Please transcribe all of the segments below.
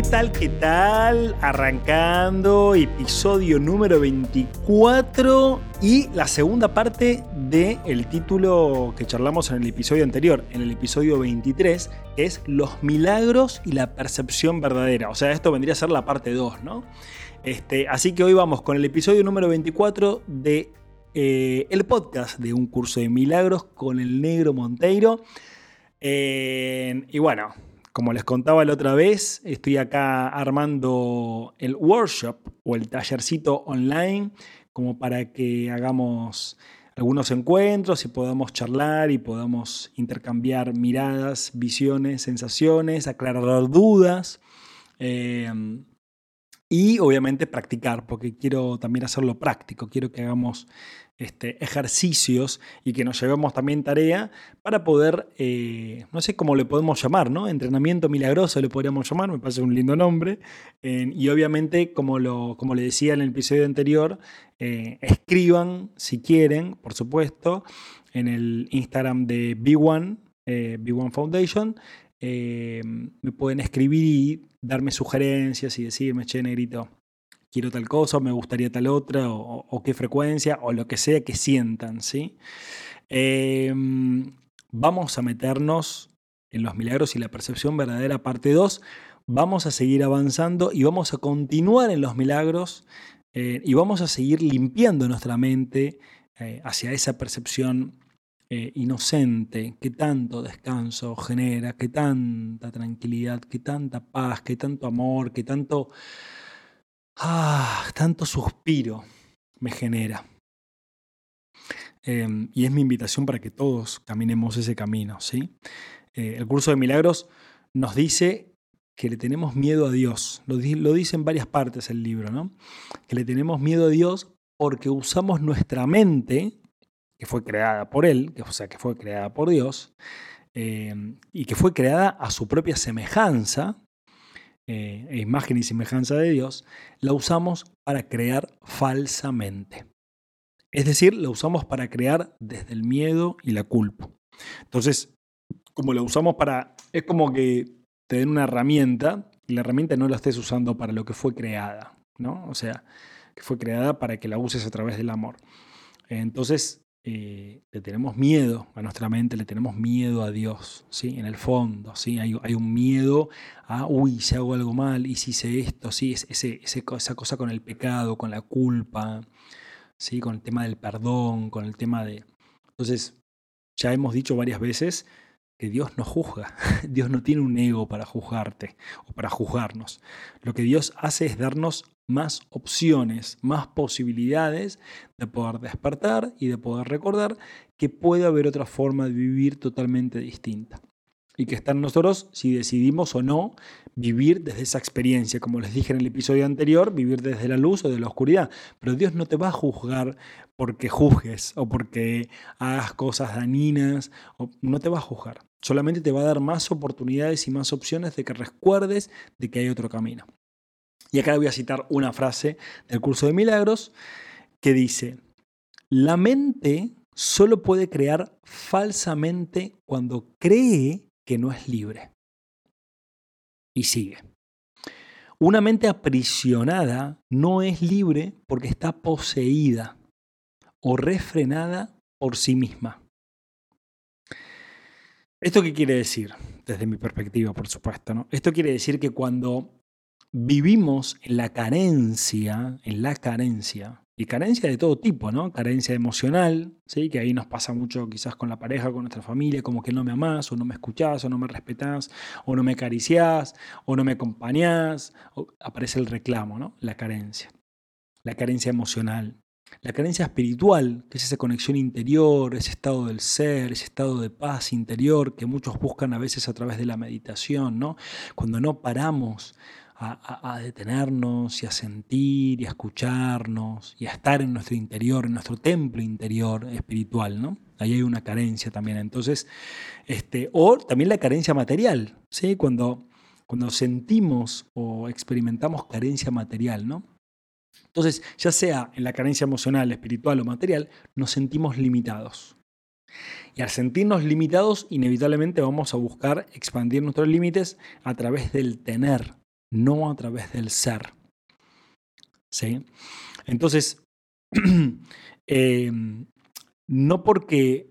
¿Qué tal? ¿Qué tal? Arrancando episodio número 24 y la segunda parte del título que charlamos en el episodio anterior, en el episodio 23, que es Los milagros y la percepción verdadera. O sea, esto vendría a ser la parte 2, ¿no? Este, así que hoy vamos con el episodio número 24 de eh, podcast de un curso de milagros con el negro Monteiro. y bueno, como les contaba la otra vez, estoy acá armando el workshop o el tallercito online como para que hagamos algunos encuentros y podamos charlar y podamos intercambiar miradas, visiones, sensaciones, aclarar dudas. Eh, y obviamente practicar, porque quiero también hacerlo práctico, quiero que hagamos este, ejercicios y que nos llevemos también tarea para poder, eh, no sé cómo le podemos llamar, ¿no? Entrenamiento milagroso le podríamos llamar, me parece un lindo nombre. y obviamente, como, lo, como le decía en el episodio anterior, eh, escriban si quieren, por supuesto, en el Instagram de B1, eh, B1 Foundation, me pueden escribir y darme sugerencias y decirme, che, negrito, quiero tal cosa, me gustaría tal otra, o, qué frecuencia, o lo que sea que sientan, ¿sí? Em, vamos a meternos en los milagros y la percepción verdadera, parte 2. Vamos a seguir avanzando y vamos a continuar en los milagros eh, y vamos a seguir limpiando nuestra mente eh, hacia esa percepción eh, inocente, que tanto descanso genera, que tanta tranquilidad, que tanta paz, que tanto amor, que tanto, ah, tanto suspiro me genera. Em, y es mi invitación para que todos caminemos ese camino, ¿sí? Eh, el curso de milagros nos dice que le tenemos miedo a Dios. Lo, dice en varias partes el libro, ¿no? Que le tenemos miedo a Dios porque usamos nuestra mente que fue creada por Él, que, o sea, que fue creada por Dios, eh, y que fue creada a su propia semejanza, eh, e imagen y semejanza de Dios, la usamos para crear falsamente. Es decir, la usamos para crear desde el miedo y la culpa. Entonces, como la usamos para... Es como que te den una herramienta y la herramienta no la estés usando para lo que fue creada, ¿no? O sea, que fue creada para que la uses a través del amor. Entonces, eh, le tenemos miedo a nuestra mente, le tenemos miedo a Dios, ¿sí? En el fondo, ¿sí? Hay, un miedo a, uy, si hago algo mal, y si hice esto, ¿sí? ese, esa cosa con el pecado, con la culpa, ¿sí? Con el tema del perdón, con el tema de... Entonces, ya hemos dicho varias veces que Dios no juzga. Dios no tiene un ego para juzgarte o para juzgarnos. Lo que Dios hace es darnos más opciones, más posibilidades de poder despertar y de poder recordar que puede haber otra forma de vivir totalmente distinta. Y que está en nosotros si decidimos o no vivir desde esa experiencia, como les dije en el episodio anterior, vivir desde la luz o de la oscuridad. Pero Dios no te va a juzgar porque juzgues o porque hagas cosas dañinas, no te va a juzgar. Solamente te va a dar más oportunidades y más opciones de que recuerdes de que hay otro camino. Y acá voy a citar una frase del curso de milagros que dice, la mente solo puede crear falsamente cuando cree que no es libre. Y sigue. Una mente aprisionada no es libre porque está poseída o refrenada por sí misma. ¿Esto qué quiere decir? Desde mi perspectiva, por supuesto. ¿no? Esto quiere decir que cuando vivimos en la carencia, en la carencia, y carencia de todo tipo, ¿no? Carencia emocional, ¿sí? Que ahí nos pasa mucho quizás con la pareja, con nuestra familia, como que no me amás, o no me escuchás, o no me respetás, o no me acariciás, o no me acompañás, aparece el reclamo, ¿no? La carencia. La carencia emocional. La carencia espiritual, que es esa conexión interior, ese estado del ser, ese estado de paz interior que muchos buscan a veces a través de la meditación, ¿no? Cuando no paramos a, detenernos y a sentir y a escucharnos y a estar en nuestro interior, en nuestro templo interior espiritual, ¿no? Ahí hay una carencia también. Entonces, este, o también la carencia material, ¿sí? Cuando, cuando sentimos o experimentamos carencia material, ¿no? Entonces, ya sea en la carencia emocional, espiritual o material, nos sentimos limitados. Y al sentirnos limitados, inevitablemente vamos a buscar expandir nuestros límites a través del tener, no a través del ser. ¿Sí? Entonces, em, no porque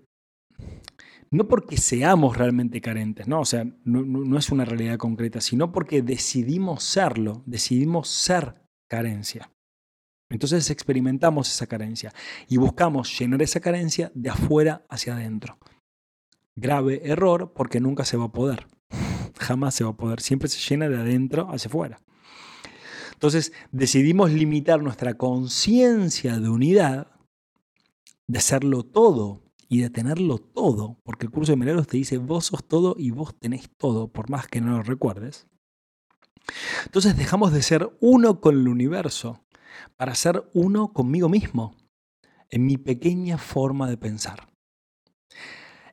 no porque seamos realmente carentes, ¿no? O sea, no, no, es una realidad concreta, sino porque decidimos serlo, decidimos ser carencia. Entonces experimentamos esa carencia y buscamos llenar esa carencia de afuera hacia adentro. Grave error porque nunca se va a poder. Jamás se va a poder. Siempre se llena de adentro hacia afuera. Entonces decidimos limitar nuestra conciencia de unidad, de serlo todo y de tenerlo todo, porque el curso de milagros te dice vos sos todo y vos tenés todo, por más que no lo recuerdes. Entonces dejamos de ser uno con el universo para ser uno conmigo mismo, en mi pequeña forma de pensar.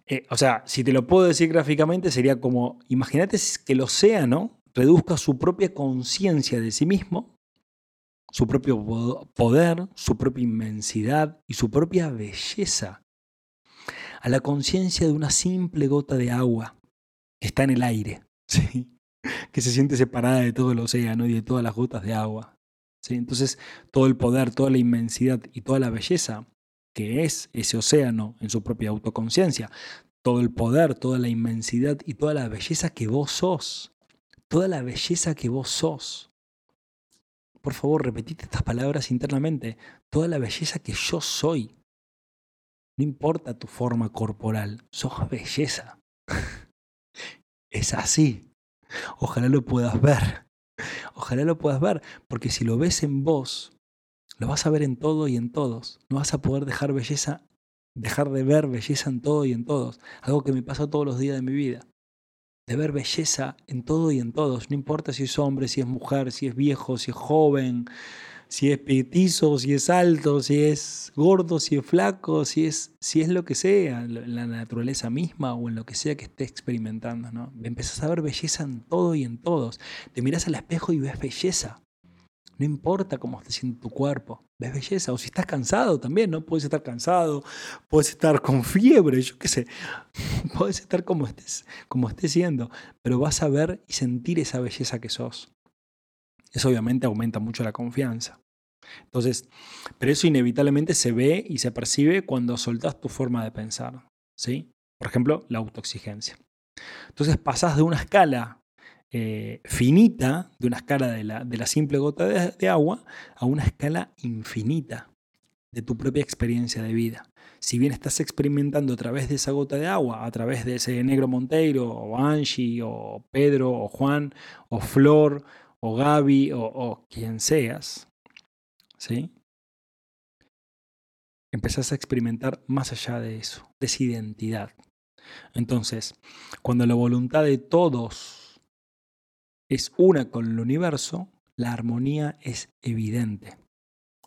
Eh, o sea, si te lo puedo decir gráficamente, sería como, imagínate que el océano reduzca su propia conciencia de sí mismo, su propio poder, su propia inmensidad y su propia belleza, a la conciencia de una simple gota de agua que está en el aire, que se siente separada de todo el océano y de todas las gotas de agua. Entonces, todo el poder, toda la inmensidad y toda la belleza que es ese océano en su propia autoconciencia, todo el poder, toda la inmensidad y toda la belleza que vos sos, toda la belleza que vos sos. Por favor, repetite estas palabras internamente, toda la belleza que yo soy. No importa tu forma corporal, sos belleza. es así. Ojalá lo puedas ver. Ojalá lo puedas ver, porque si lo ves en vos, lo vas a ver en todo y en todos. No vas a poder dejar belleza, dejar de ver belleza en todo y en todos. Algo que me pasa todos los días de mi vida. De ver belleza en todo y en todos. No importa si es hombre, si es mujer, si es viejo, si es joven, si es petizo, si es alto, si es gordo, si es flaco, si es, si es lo que sea, en la naturaleza misma o en lo que sea que esté experimentando. ¿no? Empezás a ver belleza en todo y en todos. Te miras al espejo y ves belleza. No importa cómo estés en tu cuerpo, ves belleza. O si estás cansado también, ¿no? Puedes estar cansado, puedes estar con fiebre, yo qué sé. Puedes estar como estés, como estés siendo, pero vas a ver y sentir esa belleza que sos. Eso obviamente aumenta mucho la confianza. Entonces, pero eso inevitablemente se ve y se percibe cuando soltás tu forma de pensar. ¿sí? Por ejemplo, la autoexigencia. Entonces pasás de una escala eh, finita, de una escala de la, simple gota de, agua, a una escala infinita de tu propia experiencia de vida. Si bien estás experimentando a través de esa gota de agua, a través de ese negro Monteiro, o Angie, o Pedro, o Juan, o Flor, o Gaby o, quien seas, ¿sí? Empezás a experimentar más allá de eso, de esa identidad. Entonces, cuando la voluntad de todos es una con el universo, la armonía es evidente.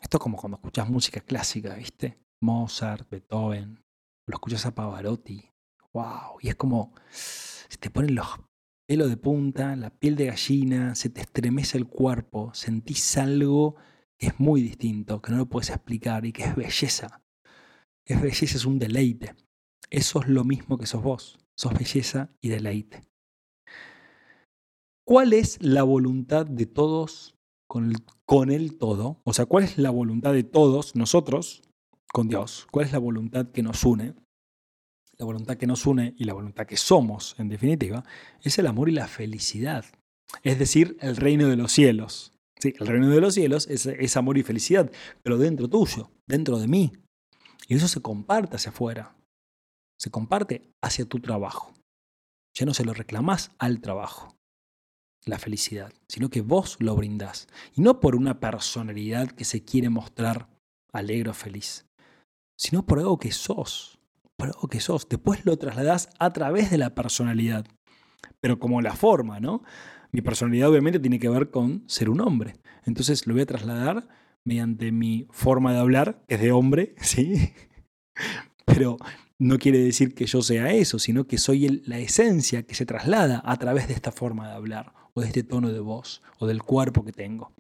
Esto es como cuando escuchas música clásica, ¿viste? Mozart, Beethoven, lo escuchas a Pavarotti. ¡Wow! Y es como, se te ponen los pelo de punta, la piel de gallina, se te estremece el cuerpo, sentís algo que es muy distinto, que no lo puedes explicar y que es belleza. Es belleza, es un deleite. Eso es lo mismo que sos vos, sos belleza y deleite. ¿Cuál es la voluntad de todos con el, todo? O sea, ¿cuál es la voluntad de todos nosotros con Dios? ¿Cuál es la voluntad que nos une? la voluntad que nos une y la voluntad que somos, en definitiva, es el amor y la felicidad. Es decir, el reino de los cielos. Sí, el reino de los cielos es, amor y felicidad, pero dentro tuyo, dentro de mí. Y eso se comparte hacia afuera. Se comparte hacia tu trabajo. Ya no se lo reclamas al trabajo, la felicidad, sino que vos lo brindás. Y no por una personalidad que se quiere mostrar alegre o feliz, sino por algo que sos algo que sos. Después lo trasladás a través de la personalidad, pero como la forma, ¿no? Mi personalidad obviamente tiene que ver con ser un hombre. Entonces lo voy a trasladar mediante mi forma de hablar, que es de hombre, ¿sí? Pero no quiere decir que yo sea eso, sino que soy la esencia que se traslada a través de esta forma de hablar, o de este tono de voz, o del cuerpo que tengo.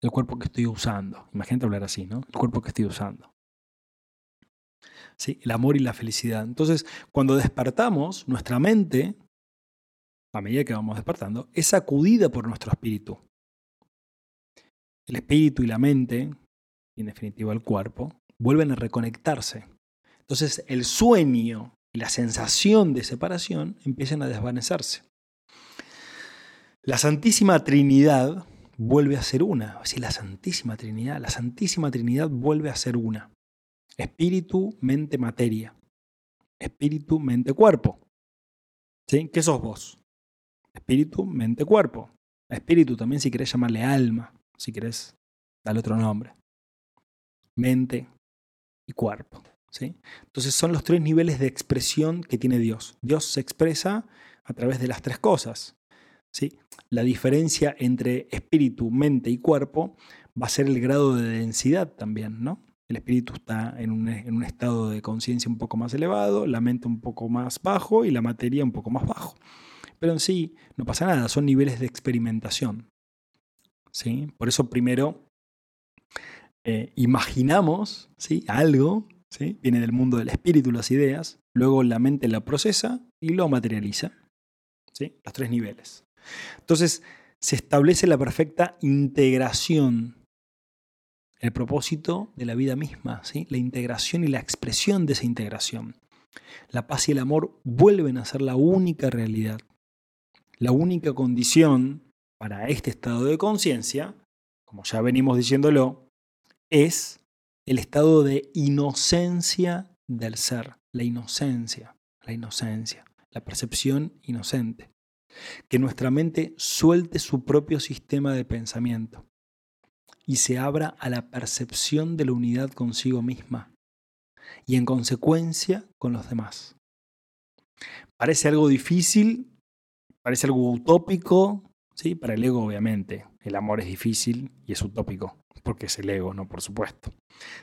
El cuerpo que estoy usando. Imagínate hablar así, ¿no? El cuerpo que estoy usando. ¿Sí? El amor y la felicidad. Entonces, cuando despertamos, nuestra mente, a medida que vamos despertando, es sacudida por nuestro espíritu. El espíritu y la mente, y en definitiva el cuerpo, vuelven a reconectarse. Entonces el sueño y la sensación de separación empiezan a desvanecerse. La Santísima Trinidad vuelve a ser una. La Santísima Trinidad, la Santísima Trinidad vuelve a ser una. Espíritu, mente, materia. Espíritu, mente, cuerpo. ¿Sí? ¿Qué sos vos? Espíritu, mente, cuerpo. Espíritu también si querés llamarle alma, si querés darle otro nombre. Mente y cuerpo. ¿sí? Entonces son los tres niveles de expresión que tiene Dios. Dios se expresa a través de las tres cosas. ¿Sí? La diferencia entre espíritu, mente y cuerpo va a ser el grado de densidad también. ¿no? El espíritu está en un, en un estado de conciencia un poco más elevado, la mente un poco más bajo y la materia un poco más bajo. Pero en sí no pasa nada, son niveles de experimentación. ¿sí? Por eso primero eh, imaginamos ¿sí? algo, ¿sí? viene del mundo del espíritu las ideas, luego la mente la procesa y lo materializa. ¿sí? Los tres niveles. Entonces se establece la perfecta integración, el propósito de la vida misma, la integración y la expresión de esa integración. La paz y el amor vuelven a ser la única realidad, la única condición para este estado de conciencia, como ya venimos diciéndolo, es el estado de inocencia del ser, la inocencia, la inocencia, la percepción inocente. Que nuestra mente suelte su propio sistema de pensamiento y se abra a la percepción de la unidad consigo misma y en consecuencia con los demás. Parece algo difícil, parece algo utópico, ¿sí? Para el ego obviamente el amor es difícil y es utópico, porque es el ego, ¿no? Por supuesto.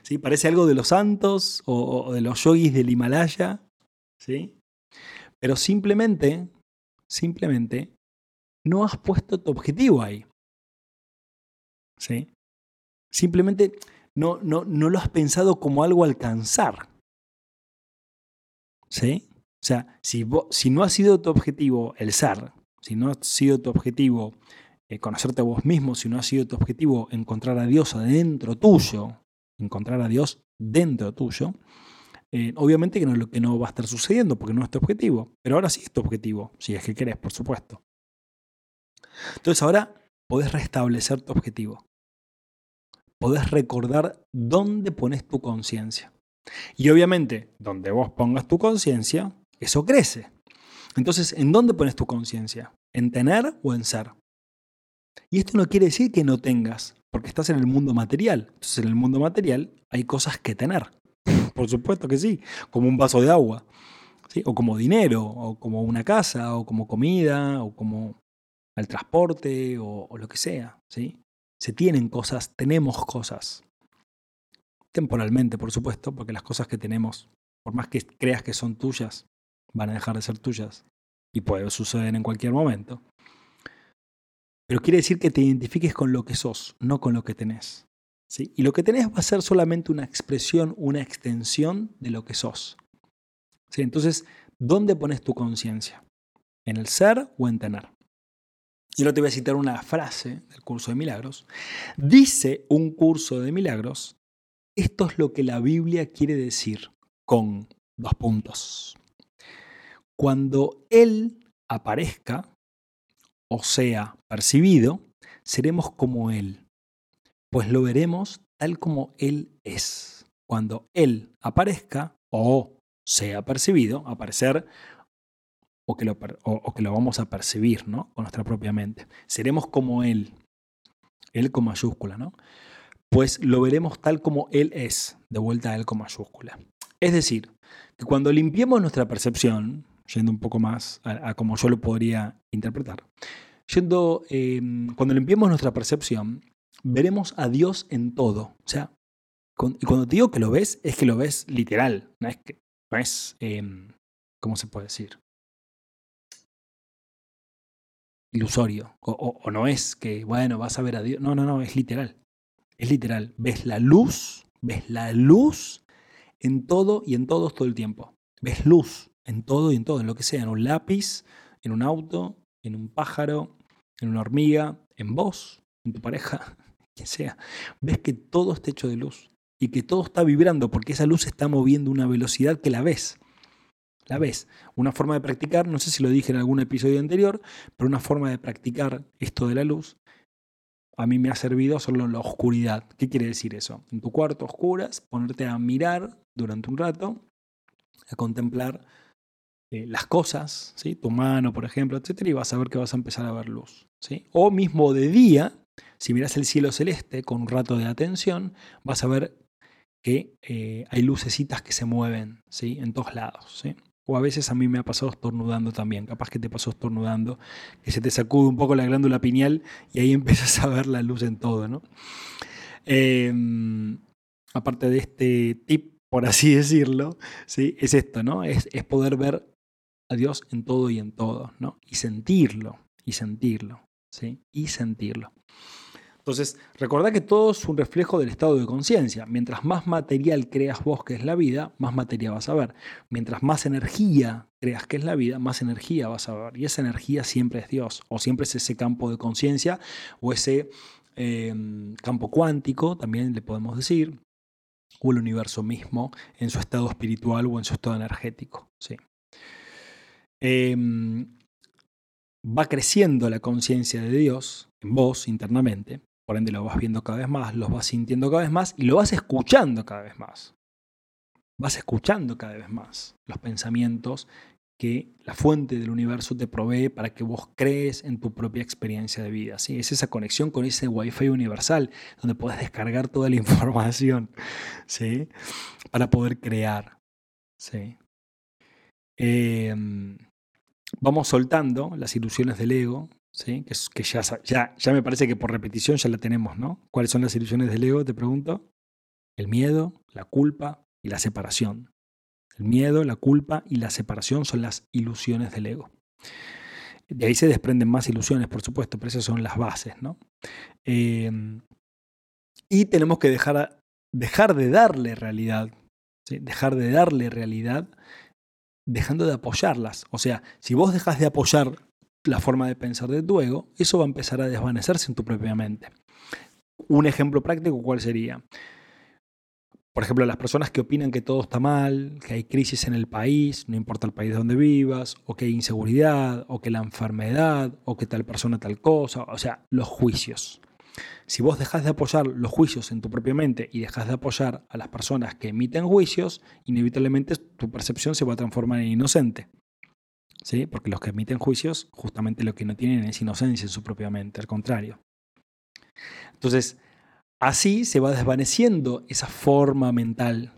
¿Sí? Parece algo de los santos o, de los yogis del Himalaya, ¿sí? Pero simplemente, simplemente, no has puesto tu objetivo ahí. ¿Sí? Simplemente no, no, no lo has pensado como algo a alcanzar. ¿Sí? O sea, si, si no ha sido tu objetivo el ser, si no ha sido tu objetivo eh, conocerte a vos mismo, si no ha sido tu objetivo encontrar a Dios adentro tuyo, encontrar a Dios dentro tuyo, eh, obviamente que no es lo que no va a estar sucediendo porque no es tu objetivo, pero ahora sí es tu objetivo, si es que querés, por supuesto. Entonces ahora podés restablecer tu objetivo. Podés recordar dónde pones tu conciencia. Y obviamente, donde vos pongas tu conciencia, eso crece. Entonces, ¿en dónde pones tu conciencia? ¿En tener o en ser? Y esto no quiere decir que no tengas, porque estás en el mundo material. Entonces en el mundo material hay cosas que tener. Por supuesto que sí, como un vaso de agua, o como dinero, o como una casa, o como comida, o como el transporte, o, lo que sea. Se tienen cosas, tenemos cosas. Temporalmente, por supuesto, porque las cosas que tenemos, por más que creas que son tuyas, van a dejar de ser tuyas. Y puede suceder en cualquier momento. Pero quiere decir que te identifiques con lo que sos, no con lo que tenés. Y lo que tenés va a ser solamente una expresión, una extensión de lo que sos. Entonces, ¿dónde pones tu conciencia? ¿En el ser o en tener? Y ahora te voy a citar una frase del curso de milagros. Dice un curso de milagros, esto es lo que la Biblia quiere decir con dos puntos. Cuando Él aparezca, o sea percibido, seremos como Él, pues lo veremos tal como Él es. Cuando Él aparezca o sea percibido, aparecer o que lo, o, que lo vamos a percibir ¿no? con nuestra propia mente. Seremos como Él, Él con mayúscula, ¿no? Pues lo veremos tal como Él es, de vuelta a Él con mayúscula. Es decir, que cuando limpiemos nuestra percepción, yendo un poco más a, como yo lo podría interpretar. yendo, em, cuando limpiemos nuestra percepción, veremos a Dios en todo. O sea, y cuando te digo que lo ves, es que lo ves literal. No es, que, no es em, ¿cómo se puede decir? Ilusorio. O, o no es que, bueno, vas a ver a Dios. No, no, no, es literal. Es literal. Ves la luz, ves la luz en todo y en todos todo el tiempo. Ves luz en todo y en todo, en lo que sea, en un lápiz, en un auto, en un pájaro, en una hormiga, en vos, en tu pareja, quien sea. Ves que todo está hecho de luz y que todo está vibrando porque esa luz está moviendo una velocidad que la ves. La ves. Una forma de practicar, no sé si lo dije en algún episodio anterior, pero una forma de practicar esto de la luz a mí me ha servido solo la oscuridad. ¿Qué quiere decir eso? En tu cuarto oscuras, ponerte a mirar durante un rato, a contemplar eh, las cosas, ¿sí? tu mano, por ejemplo, etcétera, y vas a ver que vas a empezar a ver luz. ¿sí? O mismo de día, si miras el cielo celeste con un rato de atención, vas a ver que eh, hay lucecitas que se mueven ¿sí? en todos lados. ¿sí? O a veces a mí me ha pasado estornudando también. Capaz que te pasó estornudando, que se te sacude un poco la glándula pineal y ahí empiezas a ver la luz en todo. ¿no? Em, aparte de este tip, por así decirlo, ¿sí? es esto, ¿no? Es, es poder ver a Dios en todo y en todo, ¿no? Y sentirlo, y sentirlo, Y sentirlo. Entonces, recordá que todo es un reflejo del estado de conciencia. Mientras más material creas vos que es la vida, más materia vas a ver. Mientras más energía creas que es la vida, más energía vas a ver. Y esa energía siempre es Dios, o siempre es ese campo de conciencia, o ese em, campo cuántico, también le podemos decir, o el universo mismo en su estado espiritual o en su estado energético. ¿sí? Em, va creciendo la conciencia de Dios en vos internamente por ende lo vas viendo cada vez más, lo vas sintiendo cada vez más y lo vas escuchando cada vez más. Vas escuchando cada vez más los pensamientos que la fuente del universo te provee para que vos crees en tu propia experiencia de vida. ¿sí? Es esa conexión con ese Wi-Fi universal donde puedes descargar toda la información ¿sí? para poder crear. ¿sí? Em, vamos soltando las ilusiones del ego, ¿sí? que, ya, ya, ya me parece que por repetición ya la tenemos, ¿no? ¿Cuáles son las ilusiones del ego? Te pregunto. El miedo, la culpa y la separación. El miedo, la culpa y la separación son las ilusiones del ego. De ahí se desprenden más ilusiones, por supuesto, pero esas son las bases, ¿no? Em, y tenemos que dejar, dejar de darle realidad, dejar de darle realidad dejando de apoyarlas. O sea, si vos dejas de apoyar la forma de pensar de tu ego, eso va a empezar a desvanecerse en tu propia mente. Un ejemplo práctico, ¿cuál sería? Por ejemplo, las personas que opinan que todo está mal, que hay crisis en el país, no importa el país donde vivas, o que hay inseguridad, o que la enfermedad, o que tal persona tal cosa, o sea, los juicios. Si vos dejas de apoyar los juicios en tu propia mente y dejas de apoyar a las personas que emiten juicios, inevitablemente tu percepción se va a transformar en inocente. ¿sí? Porque los que emiten juicios, justamente lo que no tienen es inocencia en su propia mente, al contrario. Entonces, así se va desvaneciendo esa forma mental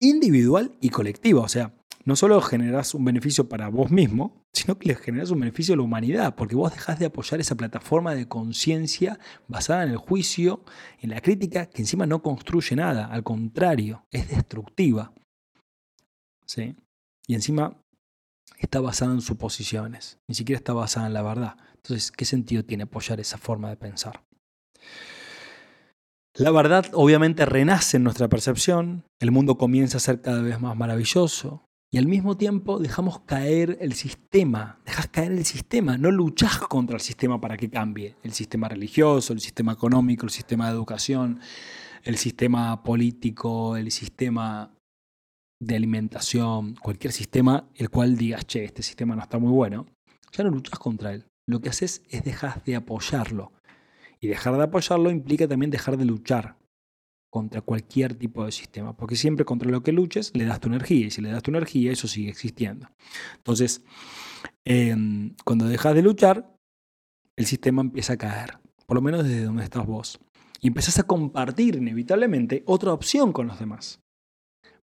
individual y colectiva. O sea, no solo generas un beneficio para vos mismo, sino que le generas un beneficio a la humanidad, porque vos dejás de apoyar esa plataforma de conciencia basada en el juicio, en la crítica, que encima no construye nada, al contrario, es destructiva. ¿Sí? Y encima está basada en suposiciones, ni siquiera está basada en la verdad. Entonces, ¿qué sentido tiene apoyar esa forma de pensar? La verdad obviamente renace en nuestra percepción, el mundo comienza a ser cada vez más maravilloso y al mismo tiempo dejamos caer el sistema, dejas caer el sistema, no luchas contra el sistema para que cambie, el sistema religioso, el sistema económico, el sistema de educación, el sistema político, el sistema de alimentación, cualquier sistema, el cual digas, che, este sistema no está muy bueno, ya no luchas contra él. Lo que haces es dejar de apoyarlo. Y dejar de apoyarlo implica también dejar de luchar contra cualquier tipo de sistema, porque siempre contra lo que luches le das tu energía, y si le das tu energía, eso sigue existiendo. Entonces, em, cuando dejas de luchar, el sistema empieza a caer, por lo menos desde donde estás vos. Y empiezas a compartir inevitablemente otra opción con los demás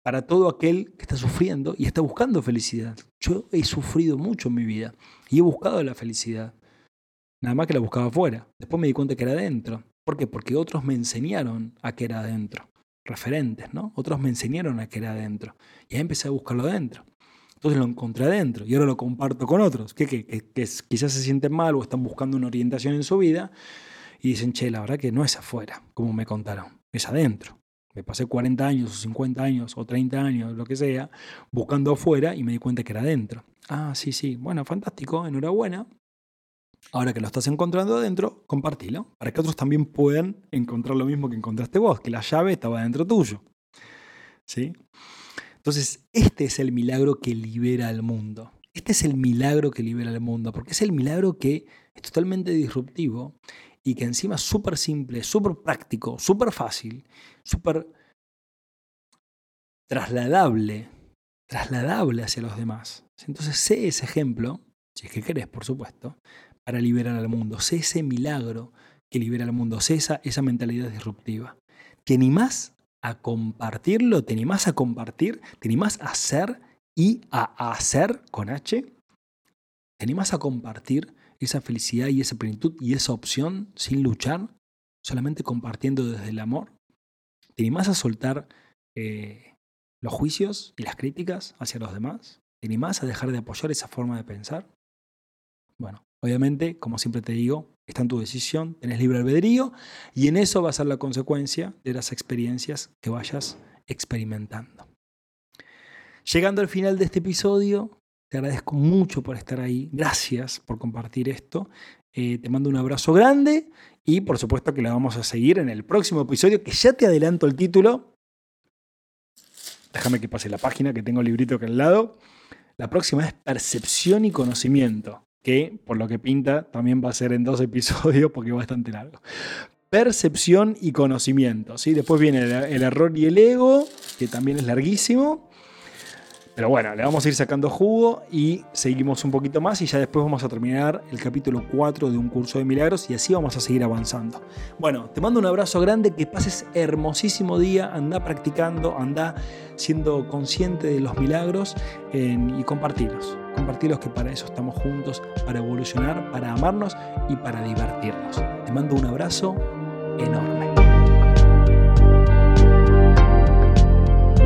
para todo aquel que está sufriendo y está buscando felicidad. Yo he sufrido mucho en mi vida y he buscado la felicidad. Nada más que la buscaba afuera. Después me di cuenta que era adentro. ¿Por qué? Porque otros me enseñaron a que era adentro. Referentes, ¿no? Otros me enseñaron a que era adentro. Y ahí empecé a buscarlo adentro. Entonces lo encontré adentro y ahora lo comparto con otros que, quizás se sienten mal o están buscando una orientación en su vida y dicen, che, la verdad que no es afuera, como me contaron, es adentro. Me pasé 40 años o 50 años o 30 años, lo que sea, buscando afuera y me di cuenta que era adentro. Ah, sí, sí, bueno, fantástico, enhorabuena. Ahora que lo estás encontrando adentro, compartilo, para que otros también puedan encontrar lo mismo que encontraste vos, que la llave estaba dentro tuyo. ¿Sí? Entonces, este es el milagro que libera al mundo. Este es el milagro que libera al mundo, porque es el milagro que es totalmente disruptivo y que encima es súper simple, súper práctico, súper fácil, súper trasladable, trasladable hacia los demás. Entonces, sé ese ejemplo, si es que querés, por supuesto, para liberar al mundo. Sé ese milagro que libera al mundo. Sé esa, mentalidad disruptiva. ¿Te animás a compartirlo? ¿Te animás a compartir? ¿Te animás a hacer y a hacer con H? ¿Te animás a compartir esa felicidad y esa plenitud y esa opción sin luchar? Solamente compartiendo desde el amor. ¿Te animás a soltar eh, los juicios y las críticas hacia los demás? ¿Te animás a dejar de apoyar esa forma de pensar? Bueno, obviamente, como siempre te digo, está en tu decisión, tenés libre albedrío y en eso va a ser la consecuencia de las experiencias que vayas experimentando. Llegando al final de este episodio, te agradezco mucho por estar ahí, gracias por compartir esto, eh, te mando un abrazo grande y por supuesto que la vamos a seguir en el próximo episodio, que ya te adelanto el título. Déjame que pase la página, que tengo el librito aquí al lado. La próxima es percepción y conocimiento que por lo que pinta también va a ser en dos episodios porque es bastante largo. Percepción y conocimiento. ¿sí? Después viene el error y el ego, que también es larguísimo. Pero bueno, le vamos a ir sacando jugo y seguimos un poquito más y ya después vamos a terminar el capítulo 4 de un curso de milagros y así vamos a seguir avanzando. Bueno, te mando un abrazo grande, que pases hermosísimo día, anda practicando, anda siendo consciente de los milagros y compartirlos. Compartirlos que para eso estamos juntos, para evolucionar, para amarnos y para divertirnos. Te mando un abrazo enorme.